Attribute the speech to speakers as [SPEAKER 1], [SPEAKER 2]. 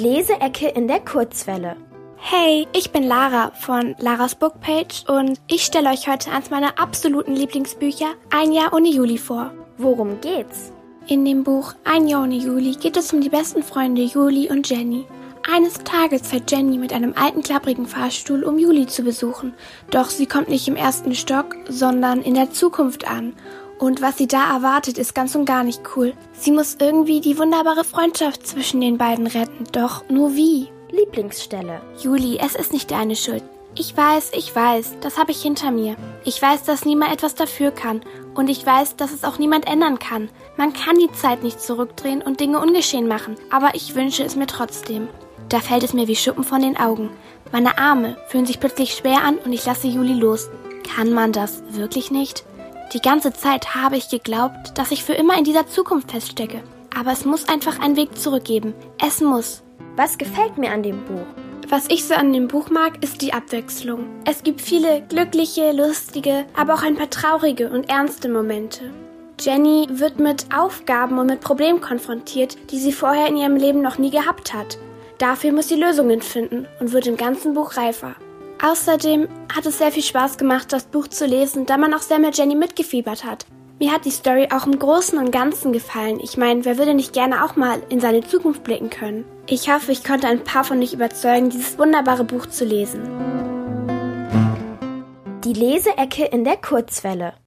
[SPEAKER 1] Leseecke in der Kurzwelle.
[SPEAKER 2] Hey, ich bin Lara von Laras Bookpage und ich stelle euch heute eins meiner absoluten Lieblingsbücher Ein Jahr ohne Juli vor.
[SPEAKER 1] Worum geht's?
[SPEAKER 2] In dem Buch Ein Jahr ohne Juli geht es um die besten Freunde Juli und Jenny. Eines Tages fährt Jenny mit einem alten klapprigen Fahrstuhl, um Juli zu besuchen. Doch sie kommt nicht im ersten Stock, sondern in der Zukunft an. Und was sie da erwartet, ist ganz und gar nicht cool. Sie muss irgendwie die wunderbare Freundschaft zwischen den beiden retten. Doch nur wie?
[SPEAKER 1] Lieblingsstelle.
[SPEAKER 2] Juli, es ist nicht deine Schuld. Ich weiß, ich weiß, das habe ich hinter mir. Ich weiß, dass niemand etwas dafür kann. Und ich weiß, dass es auch niemand ändern kann. Man kann die Zeit nicht zurückdrehen und Dinge ungeschehen machen. Aber ich wünsche es mir trotzdem. Da fällt es mir wie Schuppen von den Augen. Meine Arme fühlen sich plötzlich schwer an und ich lasse Juli los. Kann man das wirklich nicht? Die ganze Zeit habe ich geglaubt, dass ich für immer in dieser Zukunft feststecke. Aber es muss einfach einen Weg zurückgeben. Es muss.
[SPEAKER 1] Was gefällt mir an dem Buch?
[SPEAKER 2] Was ich so an dem Buch mag, ist die Abwechslung. Es gibt viele glückliche, lustige, aber auch ein paar traurige und ernste Momente. Jenny wird mit Aufgaben und mit Problemen konfrontiert, die sie vorher in ihrem Leben noch nie gehabt hat. Dafür muss sie Lösungen finden und wird im ganzen Buch reifer. Außerdem hat es sehr viel Spaß gemacht, das Buch zu lesen, da man auch sehr mit Jenny mitgefiebert hat. Mir hat die Story auch im Großen und Ganzen gefallen. Ich meine, wer würde nicht gerne auch mal in seine Zukunft blicken können? Ich hoffe, ich konnte ein paar von euch überzeugen, dieses wunderbare Buch zu lesen.
[SPEAKER 1] Die Leseecke in der Kurzwelle.